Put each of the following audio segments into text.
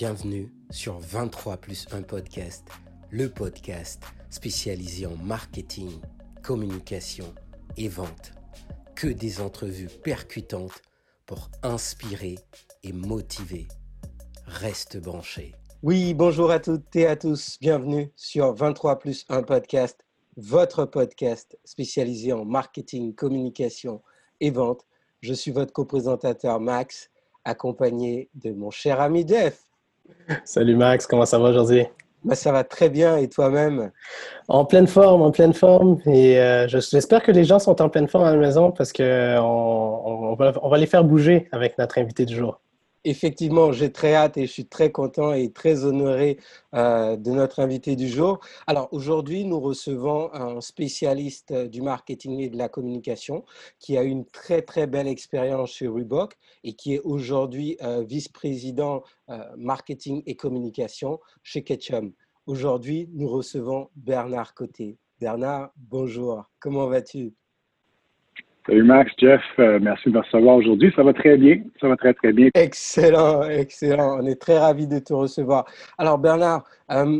Bienvenue sur 23 plus 1 podcast, le podcast spécialisé en marketing, communication et vente. Que des entrevues percutantes pour inspirer et motiver. Reste branché. Oui, bonjour à toutes et à tous. Bienvenue sur 23 plus 1 podcast, votre podcast spécialisé en marketing, communication et vente. Je suis votre co-présentateur Max, accompagné de mon cher ami Jeff. Salut Max, comment ça va aujourd'hui? Ça va très bien et toi-même? En pleine forme, en pleine forme. Et euh, j'espère que les gens sont en pleine forme à la maison parce qu'on on, va, on va les faire bouger avec notre invité du jour. Effectivement, j'ai très hâte et je suis très content et très honoré euh, de notre invité du jour. Alors aujourd'hui, nous recevons un spécialiste du marketing et de la communication qui a une très très belle expérience chez Reebok et qui est aujourd'hui euh, vice-président euh, marketing et communication chez Ketchum. Aujourd'hui, nous recevons Bernard Côté. Bernard, bonjour. Comment vas-tu? Salut Max, Jeff, euh, merci de me recevoir aujourd'hui. Ça va très bien, ça va très très bien. Excellent, excellent. On est très ravis de te recevoir. Alors Bernard, euh,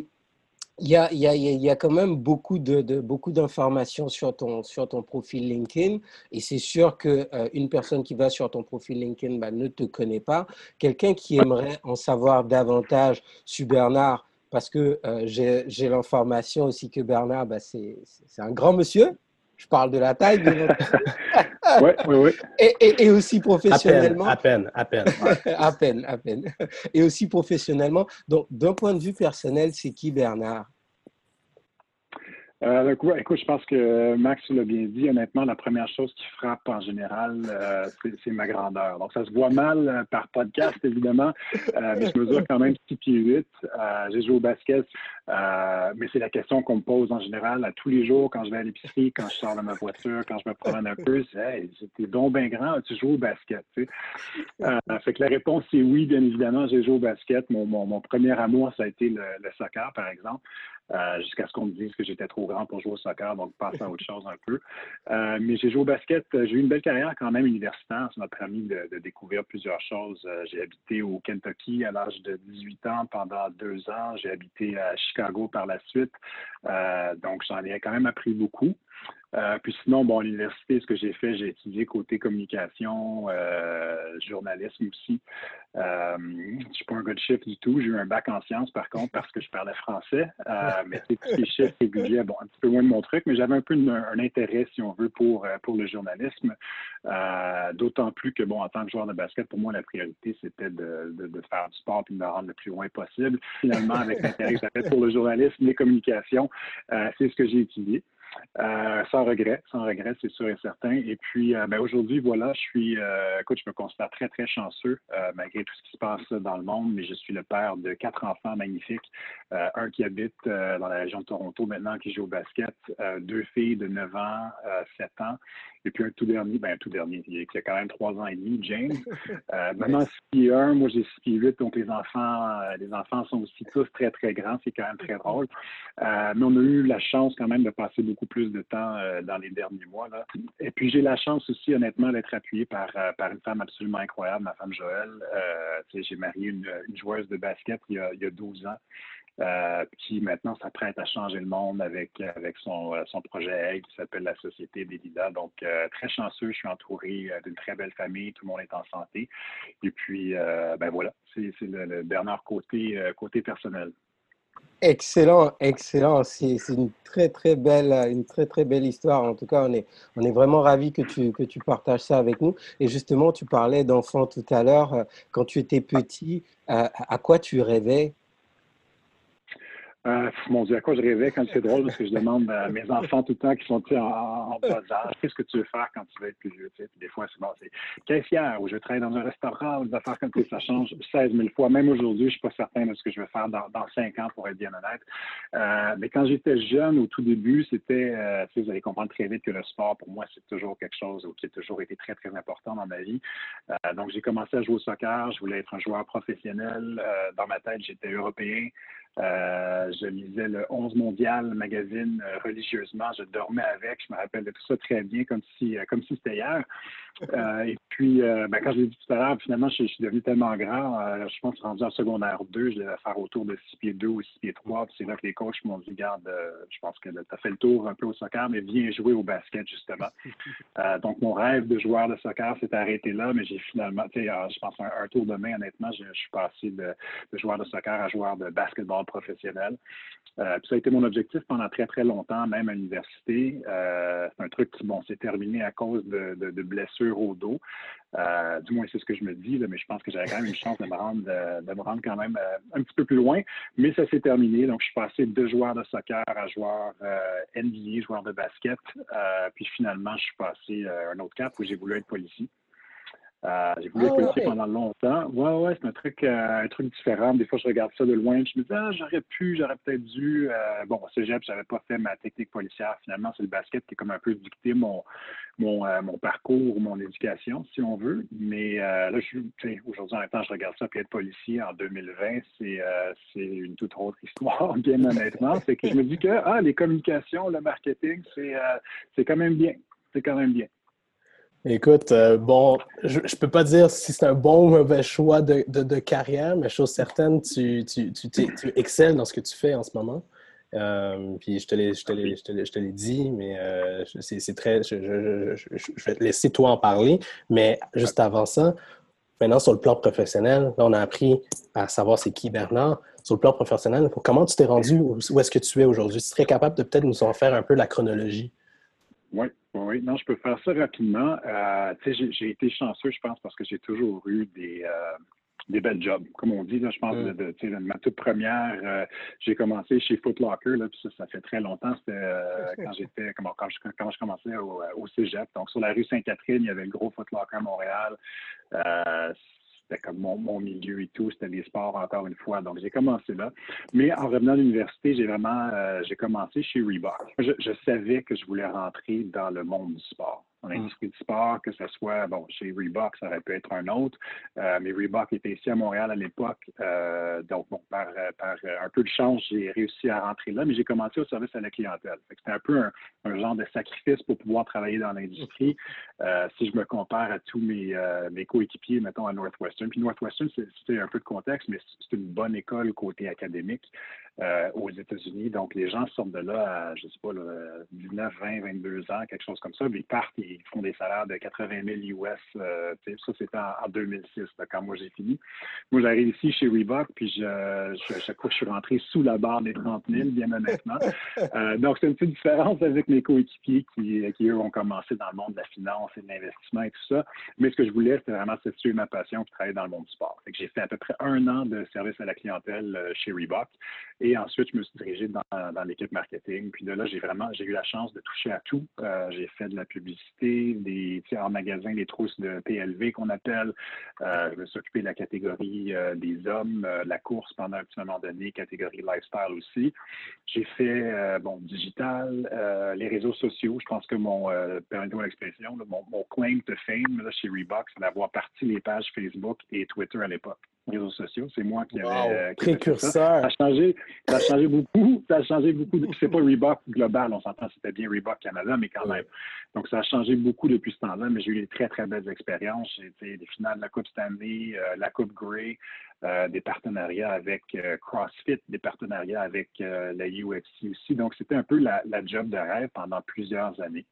il y, a, y, a, y, a, quand même beaucoup de, beaucoup d'informations sur ton sur ton profil LinkedIn et c'est sûr que euh, une personne qui va sur ton profil LinkedIn bah, ne te connaît pas. Quelqu'un qui aimerait en savoir davantage sur Bernard, parce que j'ai l'information aussi que Bernard, bah, c'est un grand monsieur. Je parle de la taille. oui, oui, oui. Et, et, aussi professionnellement. À peine, à peine. À peine, à peine, à peine. Et aussi professionnellement. Donc, d'un point de vue personnel, c'est qui Bernard? Euh, écoute, je pense que Max l'a bien dit. Honnêtement, la première chose qui frappe en général, euh, c'est ma grandeur. Donc, ça se voit mal euh, par podcast, évidemment, euh, mais je mesure quand même 6 pieds 8. J'ai joué au basket, mais c'est la question qu'on me pose en général à tous les jours quand je vais à l'épicerie, quand je sors de ma voiture, quand je me promène un peu. C'est Hey, t'es donc bien grand, tu joues au basket. Fait que la réponse, c'est oui, bien évidemment, j'ai joué au basket. Mon, premier amour, ça a été le, le soccer, par exemple. Euh, jusqu'à ce qu'on me dise que j'étais trop grand pour jouer au soccer, donc passer à autre chose un peu. Euh, mais j'ai joué au basket. Euh, j'ai eu une belle carrière quand même universitaire. Ça m'a permis de, de, découvrir plusieurs choses. j'ai habité au Kentucky à l'âge de 18 ans pendant deux ans. J'ai habité à Chicago par la suite. donc, j'en ai quand même appris beaucoup. Euh, puis sinon, bon, à l'université, ce que j'ai fait, j'ai étudié côté communication, euh, journalisme aussi. Euh, je ne suis pas un gars de chiffres du tout. J'ai eu un bac en sciences, par contre, parce que je parlais français. mais c'est tous les chiffres réguliers, bon, un petit peu moins de mon truc, mais j'avais un peu un, intérêt, si on veut, pour, pour le journalisme. D'autant plus que, bon, en tant que joueur de basket, pour moi, la priorité, c'était de, de, faire du sport et de me rendre le plus loin possible. Finalement, avec l'intérêt que j'avais pour le journalisme, les communications, c'est ce que j'ai étudié. Euh, sans regret, sans regret, c'est sûr et certain. Et puis, euh, ben, aujourd'hui, voilà, je suis, euh, écoute, je me considère très, très chanceux, malgré tout ce qui se passe dans le monde, mais je suis le père de quatre enfants magnifiques. un qui habite dans la région de Toronto maintenant, qui joue au basket, deux filles de 9 ans, 7 ans, et puis un tout dernier, ben un tout dernier, qui a quand même 3 ans et demi, James. maintenant, 6 pieds 1, moi j'ai 6 pieds 8, donc les enfants, les enfants sont aussi tous très, très grands, c'est quand même très drôle. mais on a eu la chance quand même de passer beaucoup plus de temps euh, dans les derniers mois. Là. Et puis j'ai la chance aussi, honnêtement, d'être appuyé par, euh, par une femme absolument incroyable, ma femme Joël. Euh, j'ai marié une, joueuse de basket il y a, il y a 12 ans. Qui maintenant s'apprête à changer le monde avec, avec son, son projet qui s'appelle la Société des. Donc, très chanceux, je suis entouré d'une très belle famille, tout le monde est en santé. Et puis, ben voilà, c'est le, le, Bernard côté, côté personnel. Excellent, excellent. C'est une très très belle, une très très belle histoire. En tout cas, on est, on est vraiment ravis que tu, que tu partages ça avec nous. Et justement, tu parlais d'enfants tout à l'heure. Quand tu étais petit, euh, à quoi tu rêvais? Euh, mon Dieu, à quoi je rêvais quand c'est drôle, parce que je demande à mes enfants tout le temps qui sont en, en bas âge, qu'est-ce que tu veux faire quand tu vas être plus vieux? Puis des fois, c'est bon, c'est caissière, ou je vais travailler dans un restaurant, ou des affaires comme ça, ça change 16 000 fois. Même aujourd'hui, je ne suis pas certain de ce que je vais faire dans, dans 5 ans, pour être bien honnête. Euh, mais quand j'étais jeune, au tout début, c'était, euh, vous allez comprendre très vite que le sport, pour moi, c'est toujours quelque chose qui a toujours été très, très important dans ma vie. Euh, donc, j'ai commencé à jouer au soccer, je voulais être un joueur professionnel. Euh, dans ma tête, j'étais européen. Euh, je lisais le 11 mondial magazine euh, religieusement. Je dormais avec. Je me rappelle de tout ça très bien, comme si, euh, comme si c'était hier. et puis, ben, quand je l'ai dit tout à l'heure, finalement, je, suis devenu tellement grand. je pense que rendu en secondaire 2, je devais faire autour de 6 pieds 2 ou 6 pieds 3. c'est là que les coachs m'ont dit, garde, je pense que tu as fait le tour un peu au soccer, mais viens jouer au basket, justement. donc, mon rêve de joueur de soccer s'est arrêté là, mais j'ai finalement, tu sais, je pense un, un tour de main, honnêtement, je, suis passé de, de joueur de soccer à joueur de basketball professionnel. Euh, ça a été mon objectif pendant très, très longtemps, même à l'université. Euh, c'est un truc qui, bon, s'est terminé à cause de, blessures au dos. Euh, du moins, c'est ce que je me dis, mais je pense que j'avais quand même une chance de me rendre, de me rendre quand même un petit peu plus loin. Mais ça s'est terminé. Donc, je suis passé de joueur de soccer à joueur NBA, joueur de basket. puis finalement, je suis passé un autre cap où j'ai voulu être policier. Euh, j'ai voulu être ah, policier pendant longtemps. Ouais, ouais, c'est un truc, euh, un truc différent. Des fois, je regarde ça de loin, je me dis, ah, j'aurais pu, j'aurais peut-être dû. Euh, bon, au cégep, j'avais pas fait ma technique policière. Finalement, c'est le basket qui est comme un peu dicté mon, mon, mon parcours, mon éducation, si on veut. Mais là, je aujourd'hui, en même temps, je regarde ça, puis être policier en 2020, c'est, c'est une toute autre histoire, bien honnêtement. C'est que je me dis que, ah, les communications, le marketing, c'est, c'est quand même bien. C'est quand même bien. Écoute, euh, bon, je ne peux pas dire si c'est un bon ou mauvais choix de, carrière, mais chose certaine, tu, tu, excelles dans ce que tu fais en ce moment. Euh, puis je te l'ai dit, mais euh, c'est très. Je, vais te laisser toi en parler. Mais juste avant ça, maintenant sur le plan professionnel, on a appris à savoir c'est qui Bernard. Sur le plan professionnel, comment tu t'es rendu? Où est-ce que tu es aujourd'hui? Tu serais capable de peut-être nous en faire un peu la chronologie? Oui, oui, non, je peux faire ça rapidement. Euh, j'ai été chanceux, je pense, parce que j'ai toujours eu des, euh, des belles jobs. Comme on dit, là, je pense, mm. de, de, ma toute première, euh, j'ai commencé chez Foot Locker, là, puis ça, ça fait très longtemps. C'était quand j'étais, quand, quand, je, quand je commençais au, au, Cégep. Donc, sur la rue Sainte-Catherine, il y avait le gros Foot Locker à Montréal c'était comme mon, milieu et tout, c'était des sports encore une fois. Donc j'ai commencé là. Mais en revenant à l'université, j'ai vraiment euh, j'ai commencé chez Reebok. je, savais que je voulais rentrer dans le monde du sport dans l'industrie mm. du sport, que ce soit, bon, chez Reebok, ça aurait pu être un autre, euh, mais Reebok était ici à Montréal à l'époque, euh, donc bon, par, par, un peu de chance, j'ai réussi à rentrer là, mais j'ai commencé au service à la clientèle. C'était un peu un, genre de sacrifice pour pouvoir travailler dans l'industrie. Euh, si je me compare à tous mes, mes coéquipiers, mettons à Northwestern, puis Northwestern, c'était un peu de contexte, mais c'est une bonne école côté académique. Euh, aux États-Unis. Donc, les gens sortent de là à, je ne sais pas, 19, 20, 22 ans, quelque chose comme ça. Mais ils partent et ils font des salaires de 80 000 US. ça, c'était en, 2006, quand moi j'ai fini. Moi, j'arrive ici chez Reebok, puis je, je, à chaque fois, je suis rentré sous la barre des 30 000, bien honnêtement. Euh, donc, c'est une petite différence avec mes coéquipiers qui, qui, eux, ont commencé dans le monde de la finance et de l'investissement et tout ça. Mais ce que je voulais, c'était vraiment satisfaire ma passion puis travailler dans le monde du sport. j'ai fait à peu près un an de service à la clientèle euh, chez Reebok. Et ensuite, je me suis dirigé dans, l'équipe marketing. Puis de là, j'ai vraiment j'ai eu la chance de toucher à tout. Euh, j'ai fait de la publicité, des en magasin, des trousses de PLV qu'on appelle. Euh, je me suis occupé de la catégorie euh, des hommes, la course pendant un petit moment donné, catégorie lifestyle aussi. J'ai fait bon digital, les réseaux sociaux. Je pense que mon permettez-moi l'expression, mon, mon, claim to fame là, chez Reebok, c'est d'avoir parti les pages Facebook et Twitter à l'époque réseaux sociaux. C'est moi qui avais. précurseur. Ça. a changé, ça a changé beaucoup. Ça a changé beaucoup. C'est pas Reebok global, on s'entend, c'était bien Reebok Canada, mais quand même. Donc, ça a changé beaucoup depuis ce temps-là, mais j'ai eu des très, très belles expériences. J'ai été des finales de la Coupe Stanley, euh, la Coupe Grey, euh, des partenariats avec euh, CrossFit, des partenariats avec la UFC aussi. Donc, c'était un peu la, la job de rêve pendant plusieurs années.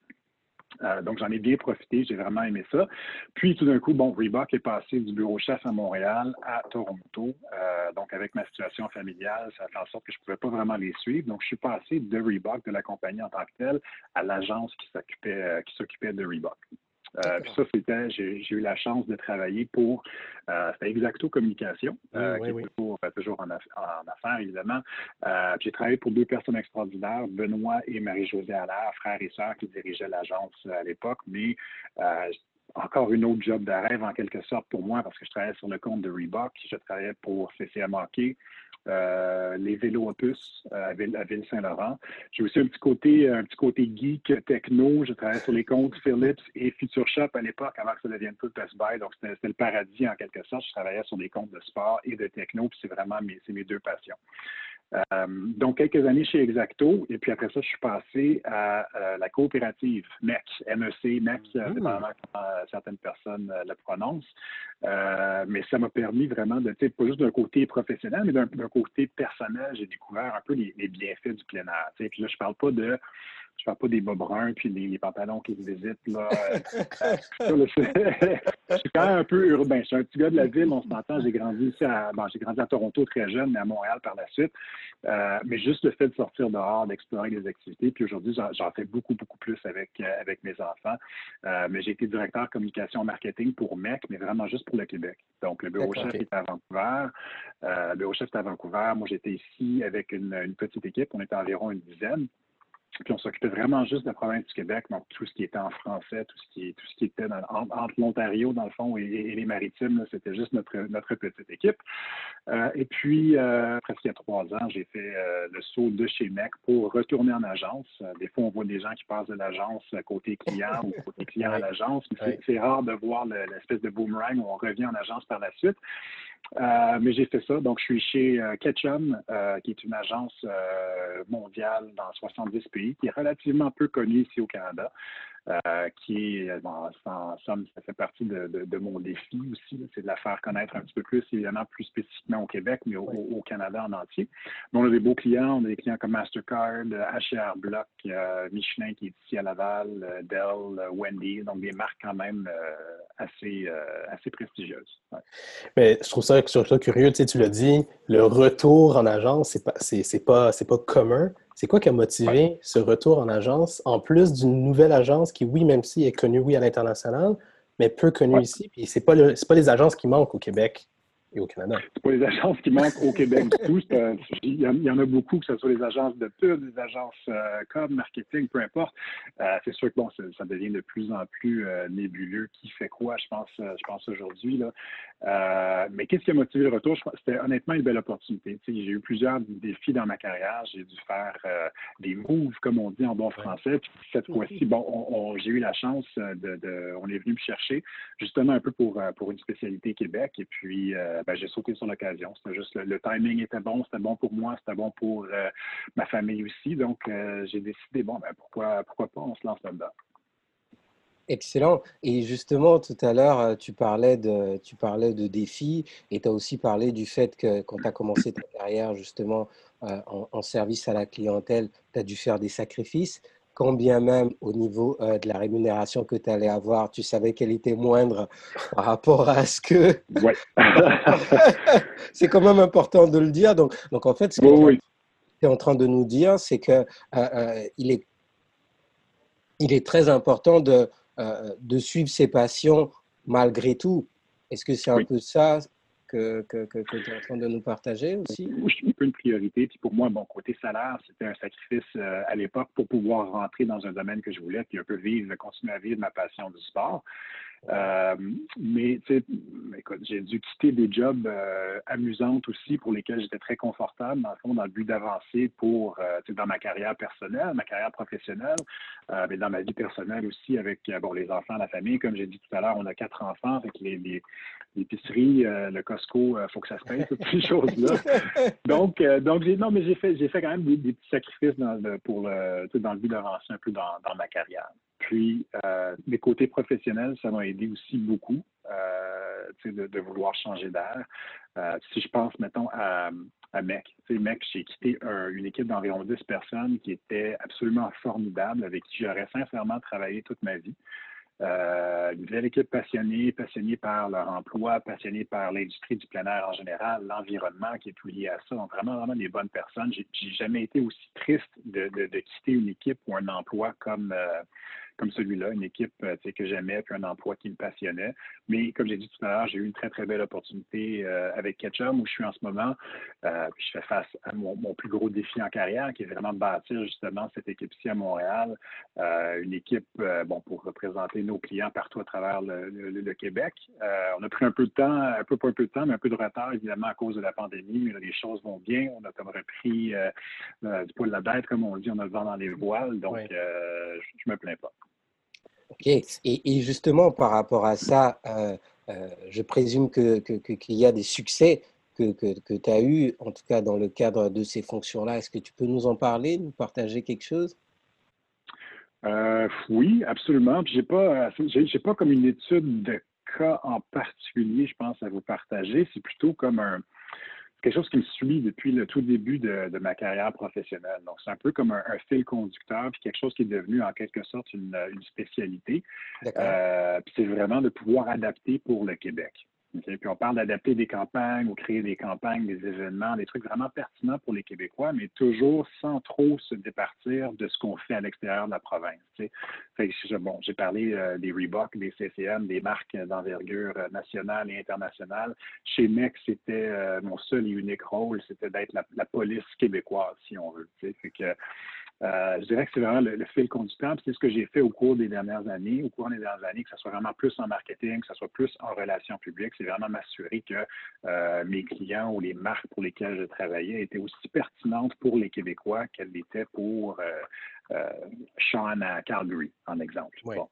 Euh, donc, j'en ai bien profité, j'ai vraiment aimé ça. Puis, tout d'un coup, bon, Reebok est passé du bureau chef à Montréal à Toronto. Euh, donc, avec ma situation familiale, ça a fait en sorte que je ne pouvais pas vraiment les suivre. Donc, je suis passé de Reebok, de la compagnie en tant que telle, à l'agence qui s'occupait, euh, qui s'occupait de Reebok. Euh, puis ça, c'était, j'ai, eu la chance de travailler pour, euh, c'était Exacto Communication, euh, qui est toujours, toujours en, affaires, évidemment. j'ai travaillé pour deux personnes extraordinaires, Benoît et Marie-Josée Allaire, frères et sœurs qui dirigeaient l'agence à l'époque, mais encore une autre job de rêve en quelque sorte pour moi parce que je travaillais sur le compte de Reebok, je travaillais pour CCM Hockey, euh, les vélos opus euh, à, Ville, Saint-Laurent. J'ai aussi un petit côté, un petit côté geek, techno. Je travaillais sur les comptes Philips et Future Shop à l'époque, avant que ça devienne tout Best Buy. Donc, c'était le paradis en quelque sorte. Je travaillais sur des comptes de sport et de techno, puis c'est vraiment mes, mes deux passions. Euh, donc, quelques années chez Exacto, et puis après ça, je suis passé à euh, la coopérative MEC, MEC, MEC, mmh. dépendamment comment certaines personnes le prononcent. mais ça m'a permis vraiment de, pas juste d'un côté professionnel, mais d'un côté personnel, j'ai découvert un peu les, bienfaits du plein air. Puis là, je parle pas de je parle pas des bas bruns puis des pantalons qui se visitent. Là. je suis quand même un peu urbain. Je suis un petit gars de la ville, on s'entend. J'ai grandi ici à, bon, j'ai grandi à Toronto très jeune, mais à Montréal par la suite. Euh, mais juste le fait de sortir dehors, d'explorer des activités. Puis aujourd'hui, j'en fais beaucoup, beaucoup plus avec, euh, avec mes enfants. Euh, mais j'ai été directeur communication marketing pour MEC, mais vraiment juste pour le Québec. Donc, le bureau chef est à Vancouver. le bureau chef est à Vancouver. Moi, j'étais ici avec une, une petite équipe. On était environ une dizaine. Puis on s'occupait vraiment juste de la province du Québec, donc tout ce qui était en français, tout ce qui, tout ce qui était entre l'Ontario, dans le fond, et, les maritimes, c'était juste notre, notre petite équipe. Euh, et puis, euh, presque il y a trois ans, j'ai fait euh, le saut de chez MEC pour retourner en agence. des fois, on voit des gens qui passent de l'agence côté client ou côté client à l'agence, mais c'est rare de voir l'espèce de boomerang où on revient en agence par la suite. Euh, mais j'ai fait ça. Donc, je suis chez euh, Ketchum, euh, qui est une agence mondiale dans 70 pays, qui est relativement peu connue ici au Canada. Euh, qui est, bon, en somme, ça fait partie de, de, mon défi aussi, c'est de la faire connaître un petit peu plus, évidemment, plus spécifiquement au Québec, mais au, Canada en entier. on a des beaux clients, on a des clients comme Mastercard, HR Block, euh, Michelin qui est ici à Laval, euh, Dell, Wendy, donc des marques quand même assez, assez prestigieuses. Mais je trouve ça, ça curieux, tu, sais, tu l'as dit, le retour en agence, c'est pas, c'est, pas, c'est pas commun. C'est quoi qui a motivé ce retour en agence, en plus d'une nouvelle agence qui, oui, même si est connue, oui, à l'international, mais peu connue ici. Puis c'est pas, pas les agences qui manquent au Québec? Au Canada. C'est pas les agences qui manquent au Québec du tout. Il y, en a beaucoup, que ce soit les agences de pub, les agences euh, com, marketing, peu importe. Euh, c'est sûr que bon, ça devient de plus en plus euh, nébuleux. Qui fait quoi, je pense, je pense aujourd'hui. mais qu'est-ce qui a motivé le retour? C'était honnêtement une belle opportunité. j'ai eu plusieurs défis dans ma carrière. J'ai dû faire des moves, comme on dit en bon français. Puis cette fois-ci, bon, j'ai eu la chance de, On est venu me chercher justement un peu pour, pour une spécialité Québec. Et puis, ben, j'ai sauté sur l'occasion. C'était juste le, timing était bon, c'était bon pour moi, c'était bon pour euh, ma famille aussi. Donc, euh, j'ai décidé, bon, ben, pourquoi, pourquoi pas, on se lance là-dedans. Excellent. Et justement, tout à l'heure, euh, tu parlais de, tu parlais de défis et tu as aussi parlé du fait que quand tu as commencé ta carrière justement en, service à la clientèle, tu as dû faire des sacrifices quand bien même au niveau euh, de la rémunération que tu allais avoir, tu savais qu'elle était moindre par rapport à ce que... Ouais. c'est quand même important de le dire. Donc, donc en fait, ce que tu es en train de nous dire, c'est qu'il euh, euh, est, il est très important de, de suivre ses passions malgré tout. Est-ce que c'est un peu ça que, tu es en train de nous partager aussi? Oui, suis un peu une priorité. Puis pour moi, bon, côté salaire, c'était un sacrifice euh, à l'époque pour pouvoir rentrer dans un domaine que je voulais, puis un peu vivre, continuer à vivre ma passion du sport. Euh, mais écoute, j'ai dû quitter des jobs euh, amusants aussi pour lesquels j'étais très confortable, dans le fond, dans le but d'avancer pour euh, dans ma carrière personnelle, ma carrière professionnelle, mais dans ma vie personnelle aussi avec bon, les enfants, la famille. Comme j'ai dit tout à l'heure, on a quatre enfants, avec les, l'épicerie, le Costco, il faut que ça se paye, toutes ces choses-là. Donc, donc j'ai, non, mais j'ai fait, j'ai fait quand même des, petits sacrifices dans le, pour le, dans le but d'avancer un peu dans, dans ma carrière. Puis, euh, mes côtés professionnels, ça m'a aidé aussi beaucoup euh, de, vouloir changer d'air. Euh, si je pense, mettons, à, MEC. MEC, j'ai quitté une équipe d'environ 10 personnes qui était absolument formidable, avec qui j'aurais sincèrement travaillé toute ma vie. Euh, une belle équipe passionnée, passionnée par leur emploi, passionnée par l'industrie du plein air en général, l'environnement qui est tout lié à ça. Donc, vraiment, vraiment des bonnes personnes. J'ai jamais été aussi triste de, quitter une équipe ou un emploi comme, comme celui-là, une équipe euh, que j'aimais, puis un emploi qui me passionnait. Mais comme j'ai dit tout à l'heure, j'ai eu une très, très belle opportunité euh, avec Ketchum où je suis en ce moment. Euh, puis je fais face à mon, plus gros défi en carrière, qui est vraiment de bâtir justement cette équipe-ci à Montréal. une équipe, bon, pour représenter nos clients partout à travers le, Québec. on a pris un peu de temps, un peu pas un peu de temps, mais un peu de retard, évidemment, à cause de la pandémie, mais les choses vont bien. On a comme repris du poil de la bête, comme on dit, on a le vent dans les voiles. Donc, je, ne me plains pas. OK. Et, justement, par rapport à ça, euh, euh, je présume qu'il que, y a des succès que, que, tu as eues, en tout cas dans le cadre de ces fonctions-là. Est-ce que tu peux nous en parler, nous partager quelque chose? Euh, oui, absolument. Je n'ai pas, pas comme une étude de cas en particulier, je pense, à vous partager. C'est plutôt comme un, quelque chose qui me suit depuis le tout début de, ma carrière professionnelle. Donc, c'est un peu comme un, fil conducteur, puis quelque chose qui est devenu en quelque sorte une, spécialité. Euh, puis c'est vraiment de pouvoir adapter pour le Québec. Puis on parle d'adapter des campagnes ou créer des campagnes, des événements, des trucs vraiment pertinents pour les Québécois, mais toujours sans trop se départir de ce qu'on fait à l'extérieur de la province. bon, j'ai parlé euh, des Reebok, des CCM, des marques d'envergure nationale et internationale. Chez MEC, c'était euh, mon seul et unique rôle, c'était d'être la, police québécoise, si on veut. Fait que euh, je dirais que c'est vraiment le, fil conducteur. C'est ce que j'ai fait au cours des dernières années, au cours des dernières années, que ce soit vraiment plus en marketing, que ce soit plus en relations publiques. C'est vraiment m'assurer que euh, mes clients ou les marques pour lesquelles je travaillais étaient aussi pertinentes pour les Québécois qu'elles l'étaient pour euh, Sean à Calgary, en exemple. bon,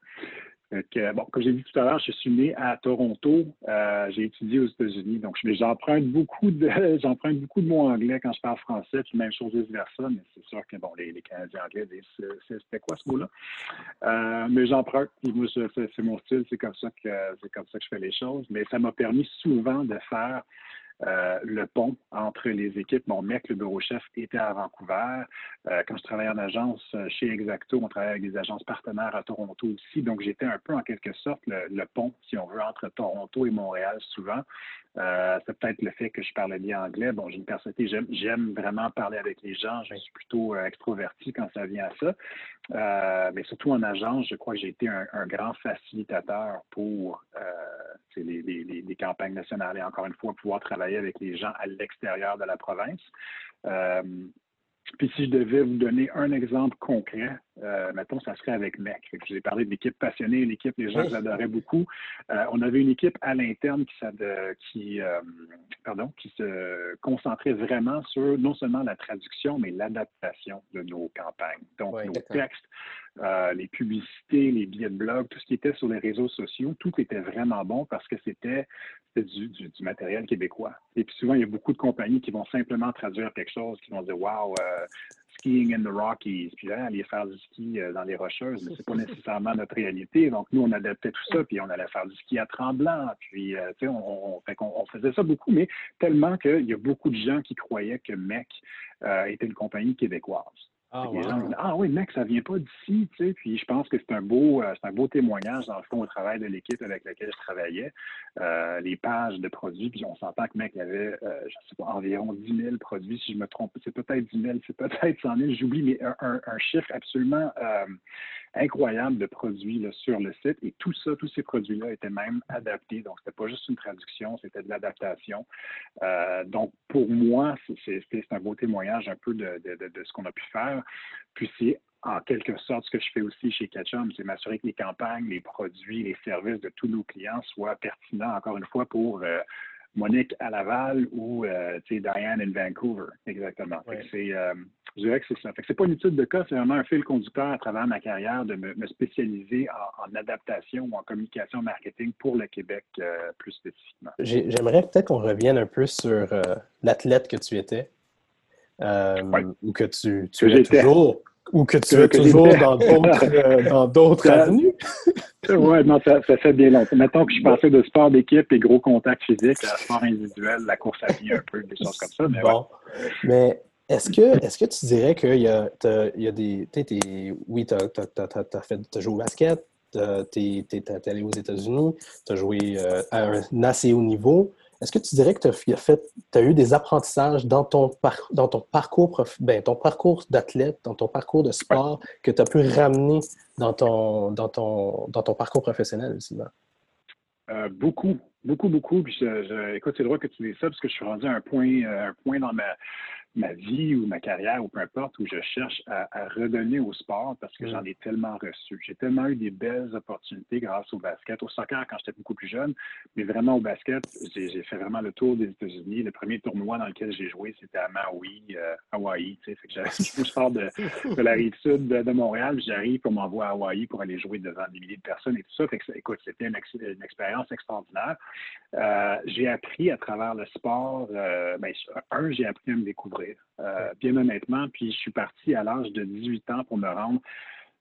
comme j'ai dit tout à l'heure, je suis né à Toronto. Euh, j'ai étudié aux États-Unis. Donc, j'emprunte beaucoup de j'emprunte beaucoup de mots anglais quand je parle français, puis même chose vice-versa, mais c'est sûr que bon, les, Canadiens anglais disent c'était quoi ce mot-là? Euh, mais j'emprunte, moi, c'est mon style, c'est comme ça que c'est comme ça que je fais les choses. Mais ça m'a permis souvent de faire euh, le pont entre les équipes. Mon mec, le bureau chef, était à Vancouver. Euh, quand je travaillais en agence euh, chez Exacto, on travaillait avec des agences partenaires à Toronto aussi. Donc, j'étais un peu en quelque sorte le, pont, si on veut, entre Toronto et Montréal souvent. c'est peut-être le fait que je parlais bien anglais. Bon, j'ai une personnalité, j'aime vraiment parler avec les gens. Je suis plutôt extroverti quand ça vient à ça. mais surtout en agence, je crois que j'ai été un, grand facilitateur pour les, les, campagnes nationales et encore une fois, pouvoir travailler avec les gens à l'extérieur de la province. Euh, puis si je devais vous donner un exemple concret, euh, mettons, ça serait avec MEC. Je vous ai parlé de l'équipe passionnée, l'équipe, les gens l'adoraient beaucoup. Euh, on avait une équipe à l'interne qui, qui, pardon, qui se concentrait vraiment sur non seulement la traduction, mais l'adaptation de nos campagnes. Donc, nos textes, les publicités, les billets de blog, tout ce qui était sur les réseaux sociaux, tout était vraiment bon parce que c'était du, matériel québécois. Et puis souvent, il y a beaucoup de compagnies qui vont simplement traduire quelque chose, qui vont dire Wow, euh, skiing in the Rockies, puis là, aller faire du ski euh, dans les Rocheuses, mais c'est pas nécessairement notre réalité. Donc, nous, on adaptait tout ça, puis on allait faire du ski à Tremblant, puis, euh, tu sais, on, faisait ça beaucoup, mais tellement qu'il y a beaucoup de gens qui croyaient que MEC était une compagnie québécoise. Ah, ah, oui, mec, ça vient pas d'ici, tu sais. Puis je pense que c'est un beau, euh, c'est un beau témoignage, dans le fond, au travail de l'équipe avec laquelle je travaillais. Euh, les pages de produits, puis on s'entend que, mec, il y avait, euh, je sais pas, environ 10 000 produits, si je me trompe. C'est peut-être 10 000, c'est peut-être 100 000, j'oublie, mais un, chiffre absolument incroyable de produits sur le site. Et tout ça, tous ces produits-là étaient même adaptés. Donc, c'était pas juste une traduction, c'était de l'adaptation. donc, pour moi, c'est un beau témoignage un peu de, de, de ce qu'on a pu faire. Puis c'est en quelque sorte ce que je fais aussi chez Ketchum, c'est m'assurer que les campagnes, les produits, les services de tous nos clients soient pertinents, encore une fois, pour euh, Monique à Laval ou euh, Diane in Vancouver. Exactement. C'est, euh, je dirais que c'est ça. c'est pas une étude de cas, c'est vraiment un fil conducteur à travers ma carrière de me, spécialiser en, adaptation ou en communication marketing pour le Québec plus spécifiquement. J'aimerais peut-être qu'on revienne un peu sur l'athlète que tu étais. Euh, ou que tu, tu es toujours ou que tu es toujours dans d'autres euh, dans d'autres avenues. oui, non, ça, fait bien longtemps. Mettons que je suis passé de sport d'équipe et gros contact physique à sport individuel, la course à pied un peu, des choses comme ça. Mais bon. Mais est-ce que, est que tu dirais qu'il y a, il y a des. oui, tu as, joué au basket, tu es, allé aux États-Unis, tu as joué euh, à un assez haut niveau. Est-ce que tu dirais que tu as, as, eu des apprentissages dans ton, dans ton parcours, ben, ton parcours d'athlète, dans ton parcours de sport, que tu as pu ramener dans ton, dans ton, dans ton parcours professionnel aussi? Euh, beaucoup, beaucoup, beaucoup. Puis écoute, c'est drôle que tu dises ça parce que je suis rendu à un point, euh, un point dans ma, ma vie ou ma carrière ou peu importe, où je cherche à, redonner au sport parce que mm. j'en ai tellement reçu. J'ai tellement eu des belles opportunités grâce au basket, au soccer quand j'étais beaucoup plus jeune, mais vraiment au basket, j'ai fait vraiment le tour des États-Unis. Le premier tournoi dans lequel j'ai joué, c'était à Maui, euh, Hawaï. Je sors de, de, la rive sud de, Montréal, j'arrive pour m'envoyer à Hawaï pour aller jouer devant des milliers de personnes et tout ça. Fait que, écoute, c'était une, une, expérience extraordinaire. Euh, j'ai appris à travers le sport, euh, ben, un, j'ai appris à me découvrir, euh, bien honnêtement, puis je suis parti à l'âge de 18 ans pour me rendre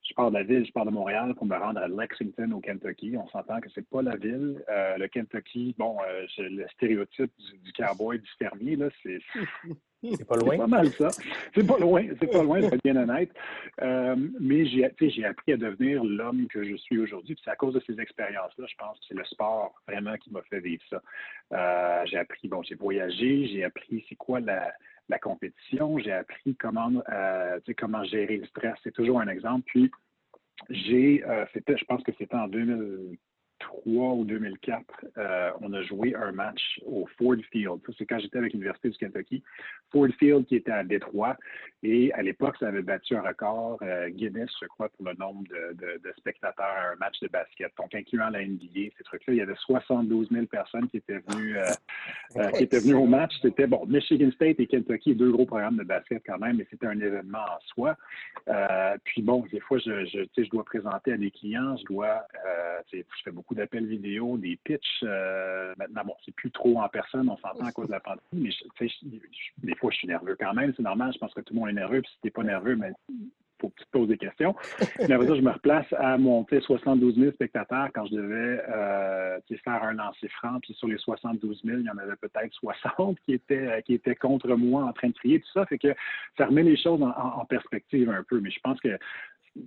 je pars de la ville, je pars de Montréal pour me rendre à Lexington, au Kentucky. On s'entend que c'est pas la ville. le Kentucky, bon, le stéréotype du, cowboy, du fermier, là, c'est. C'est pas loin. C'est pas mal ça. C'est pas loin, c'est pas loin, être bien honnête. mais j'ai, j'ai appris à devenir l'homme que je suis aujourd'hui. c'est à cause de ces expériences-là, je pense que c'est le sport vraiment qui m'a fait vivre ça. j'ai appris, bon, j'ai voyagé, j'ai appris c'est quoi la, la compétition. J'ai appris comment, euh, comment gérer le stress. C'est toujours un exemple. Puis, j'ai, euh, je pense que c'était en 2000, 2003 ou 2004, euh, on a joué un match au Ford Field. Ça, c'est quand j'étais avec l'Université du Kentucky. Ford Field qui était à Détroit. Et à l'époque, ça avait battu un record euh, Guinness, je crois, pour le nombre de, spectateurs à un match de basket. Donc, incluant la NBA, ces trucs-là, il y avait 72 000 personnes qui étaient venues, euh, qui étaient venues au match. C'était, bon, Michigan State et Kentucky, deux gros programmes de basket quand même, mais c'était un événement en soi. puis bon, des fois, je dois présenter à des clients, je dois, je fais beaucoup d'appels vidéo, des pitchs. Euh, maintenant, bon, c'est plus trop en personne, on s'entend à cause de la pandémie, mais des fois, je suis nerveux quand même, c'est normal, je pense que tout le monde est nerveux, puis si t'es pas nerveux, mais ben, faut que tu te poses des questions. Mais après ça, je me replace à monter 72 000 spectateurs quand je devais euh, faire un lancer franc. Puis sur les 72 000, il y en avait peut-être 60 qui étaient, euh, qui étaient contre moi en train de crier, tout ça. Fait que ça remet les choses en perspective un peu. Mais je pense que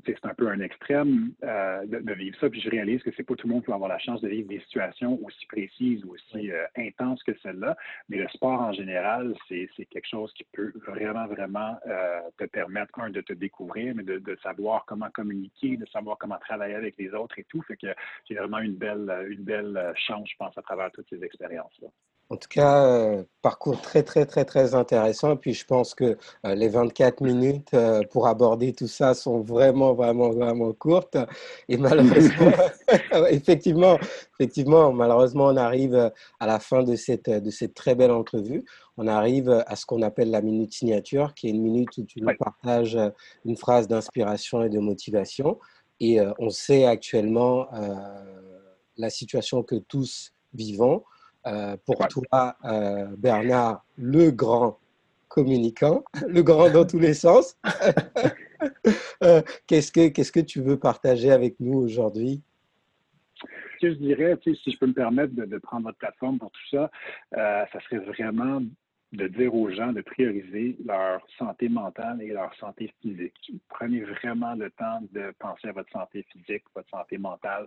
c'est un peu un extrême euh, de, vivre ça. Puis je réalise que c'est pas tout le monde qui va avoir la chance de vivre des situations aussi précises ou aussi euh, intenses que celle-là. Mais le sport en général, c'est quelque chose qui peut vraiment, vraiment euh, te permettre, un, de te découvrir, mais de, de, savoir comment communiquer, de savoir comment travailler avec les autres et tout. Fait que j'ai vraiment une belle, une belle chance, je pense, à travers toutes ces expériences-là. En tout cas, euh, parcours très, très, très, très intéressant. Et puis, je pense que euh, les 24 minutes euh, pour aborder tout ça sont vraiment, vraiment, vraiment courtes. Et malheureusement, effectivement, effectivement, malheureusement, on arrive à la fin de cette, de cette très belle entrevue. On arrive à ce qu'on appelle la minute signature, qui est une minute où tu nous partages une phrase d'inspiration et de motivation. Et on sait actuellement la situation que tous vivons. Euh, pour toi, euh, Bernard, le grand communicant, le grand dans tous les sens. Euh, qu'est-ce, que, qu'est-ce que tu veux partager avec nous aujourd'hui? Ce que je dirais, si je peux me permettre de, prendre votre plateforme pour tout ça, ça serait vraiment de dire aux gens de prioriser leur santé mentale et leur santé physique. Prenez vraiment le temps de penser à votre santé physique, votre santé mentale,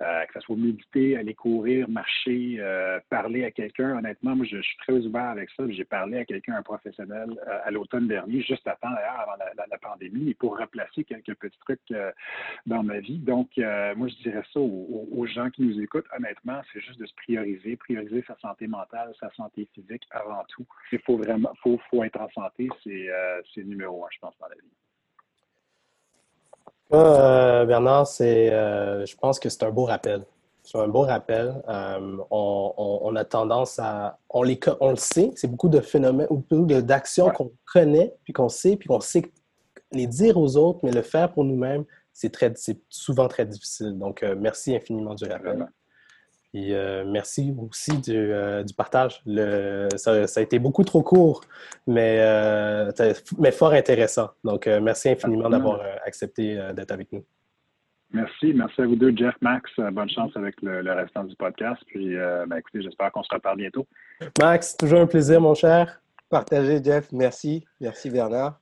euh, que ce soit méditer, aller courir, marcher, euh, parler à quelqu'un. Honnêtement, moi, je, suis très ouvert avec ça. J'ai parlé à quelqu'un, un professionnel, euh, à l'automne dernier, juste avant, d'ailleurs, avant la, pandémie, et pour replacer quelques petits trucs dans ma vie. Donc, moi, je dirais ça aux gens qui nous écoutent. Honnêtement, c'est juste de se prioriser, prioriser sa santé mentale, sa santé physique avant tout il faut vraiment faut, faut être en santé, c'est euh, numéro un, je pense, dans la vie. Euh, Bernard, c'est, euh, je pense que c'est un beau rappel. C'est un beau rappel. On, a tendance à. On, les, on le sait, c'est beaucoup de phénomènes ou d'actions qu'on connaît, puis qu'on sait, puis qu'on sait les dire aux autres, mais le faire pour nous-mêmes, c'est souvent très difficile. Donc, merci infiniment du rappel. Et euh, merci aussi du, euh, partage. Le, ça, a été beaucoup trop court, mais, euh, mais fort intéressant. Donc, merci infiniment d'avoir accepté d'être avec nous. Merci. Merci à vous deux, Jeff, Max. Bonne chance avec le, restant du podcast. Puis, ben, écoutez, j'espère qu'on se reparle bientôt. Max, toujours un plaisir, mon cher. Partagez, Jeff. Merci. Merci, Bernard.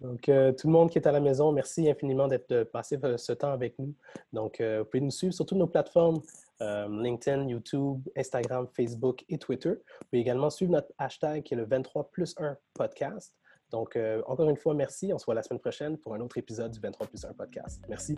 Donc, tout le monde qui est à la maison, merci infiniment d'être passé ce temps avec nous. Donc, vous pouvez nous suivre sur toutes nos plateformes euh, LinkedIn, YouTube, Instagram, Facebook et Twitter. Vous pouvez également suivre notre hashtag qui est le 23 plus 1 podcast. Donc, euh, encore une fois, merci. On se voit la semaine prochaine pour un autre épisode du 23 plus 1 podcast. Merci.